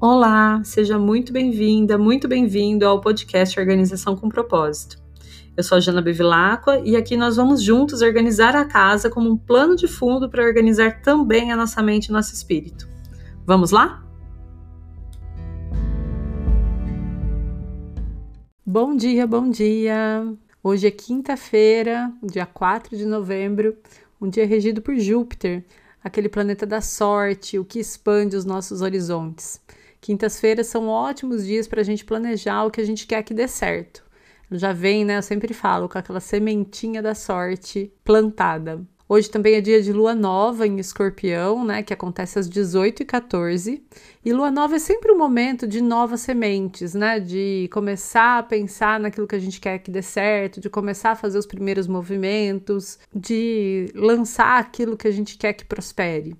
Olá, seja muito bem-vinda, muito bem-vindo ao podcast Organização com Propósito. Eu sou a Jana Bevilacqua e aqui nós vamos juntos organizar a casa como um plano de fundo para organizar também a nossa mente e nosso espírito. Vamos lá? Bom dia, bom dia! Hoje é quinta-feira, dia 4 de novembro, um dia regido por Júpiter, aquele planeta da sorte, o que expande os nossos horizontes. Quintas-feiras são ótimos dias para a gente planejar o que a gente quer que dê certo já vem, né? Eu sempre falo, com aquela sementinha da sorte plantada. Hoje também é dia de lua nova em escorpião, né? Que acontece às 18 e 14 E lua nova é sempre um momento de novas sementes, né? De começar a pensar naquilo que a gente quer que dê certo, de começar a fazer os primeiros movimentos, de lançar aquilo que a gente quer que prospere.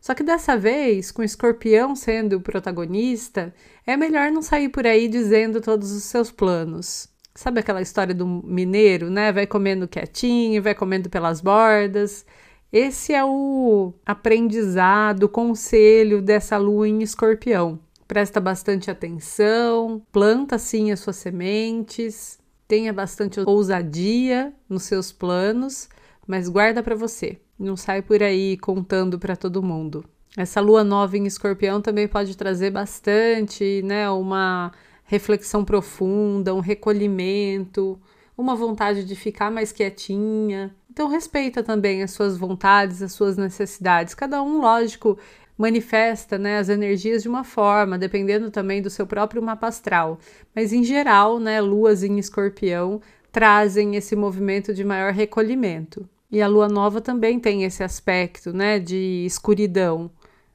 Só que dessa vez, com o escorpião sendo o protagonista, é melhor não sair por aí dizendo todos os seus planos. Sabe aquela história do mineiro, né? Vai comendo quietinho, vai comendo pelas bordas. Esse é o aprendizado, o conselho dessa lua em escorpião. Presta bastante atenção, planta sim as suas sementes, tenha bastante ousadia nos seus planos, mas guarda para você. Não sai por aí contando para todo mundo. Essa lua nova em escorpião também pode trazer bastante, né, uma reflexão profunda, um recolhimento, uma vontade de ficar mais quietinha. Então respeita também as suas vontades, as suas necessidades. Cada um, lógico, manifesta né, as energias de uma forma, dependendo também do seu próprio mapa astral. Mas em geral, né, luas em escorpião trazem esse movimento de maior recolhimento. E a lua nova também tem esse aspecto né, de escuridão.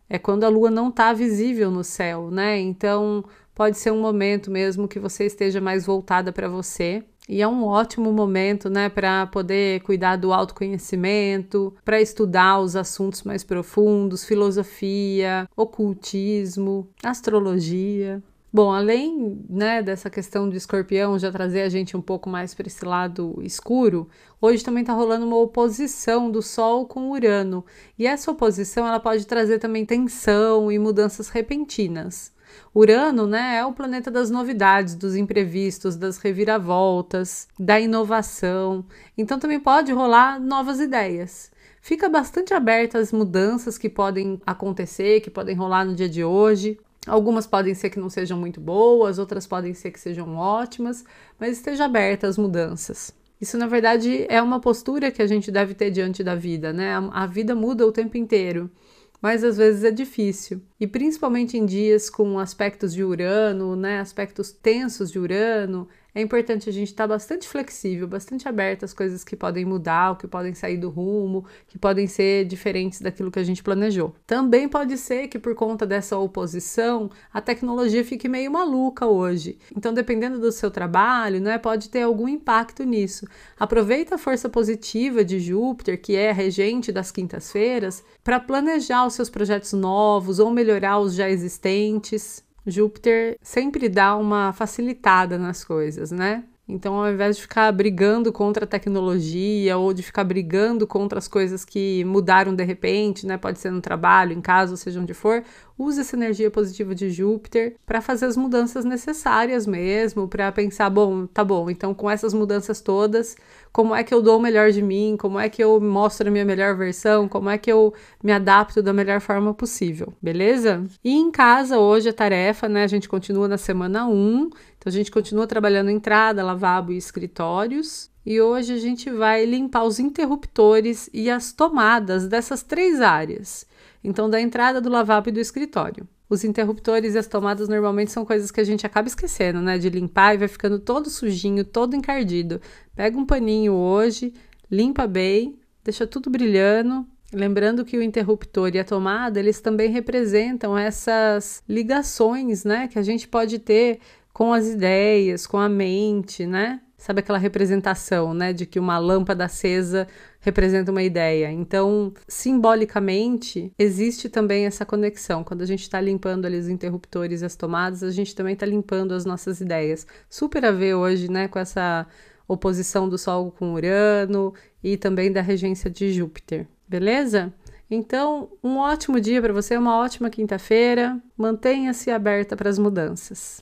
É quando a lua não está visível no céu, né? Então pode ser um momento mesmo que você esteja mais voltada para você. E é um ótimo momento, né, para poder cuidar do autoconhecimento, para estudar os assuntos mais profundos, filosofia, ocultismo, astrologia. Bom, além né, dessa questão do escorpião já trazer a gente um pouco mais para esse lado escuro, hoje também está rolando uma oposição do Sol com Urano. E essa oposição ela pode trazer também tensão e mudanças repentinas. Urano, né, é o planeta das novidades, dos imprevistos, das reviravoltas, da inovação. Então também pode rolar novas ideias. Fica bastante aberta às mudanças que podem acontecer, que podem rolar no dia de hoje. Algumas podem ser que não sejam muito boas, outras podem ser que sejam ótimas, mas esteja aberta às mudanças. Isso, na verdade, é uma postura que a gente deve ter diante da vida, né? A vida muda o tempo inteiro mas às vezes é difícil. E principalmente em dias com aspectos de Urano, né, aspectos tensos de Urano, é importante a gente estar tá bastante flexível, bastante aberto às coisas que podem mudar, ou que podem sair do rumo, que podem ser diferentes daquilo que a gente planejou. Também pode ser que por conta dessa oposição, a tecnologia fique meio maluca hoje. Então, dependendo do seu trabalho, né, pode ter algum impacto nisso. Aproveita a força positiva de Júpiter, que é regente das quintas-feiras, para planejar os seus projetos novos ou melhorar os já existentes. Júpiter sempre dá uma facilitada nas coisas, né? Então, ao invés de ficar brigando contra a tecnologia ou de ficar brigando contra as coisas que mudaram de repente, né? Pode ser no trabalho, em casa, seja onde for, use essa energia positiva de Júpiter para fazer as mudanças necessárias mesmo, para pensar, bom, tá bom, então com essas mudanças todas, como é que eu dou o melhor de mim, como é que eu mostro a minha melhor versão, como é que eu me adapto da melhor forma possível, beleza? E em casa hoje a tarefa, né, a gente continua na semana 1, então a gente continua trabalhando entrada, lavabo e escritórios. E hoje a gente vai limpar os interruptores e as tomadas dessas três áreas. Então, da entrada do lavabo e do escritório. Os interruptores e as tomadas normalmente são coisas que a gente acaba esquecendo, né? De limpar e vai ficando todo sujinho, todo encardido. Pega um paninho hoje, limpa bem, deixa tudo brilhando. Lembrando que o interruptor e a tomada, eles também representam essas ligações, né? Que a gente pode ter com as ideias, com a mente, né? Sabe aquela representação, né, de que uma lâmpada acesa representa uma ideia. Então, simbolicamente, existe também essa conexão. Quando a gente está limpando ali os interruptores e as tomadas, a gente também está limpando as nossas ideias. Super a ver hoje, né, com essa oposição do Sol com Urano e também da regência de Júpiter. Beleza? Então, um ótimo dia para você, uma ótima quinta-feira. Mantenha-se aberta para as mudanças.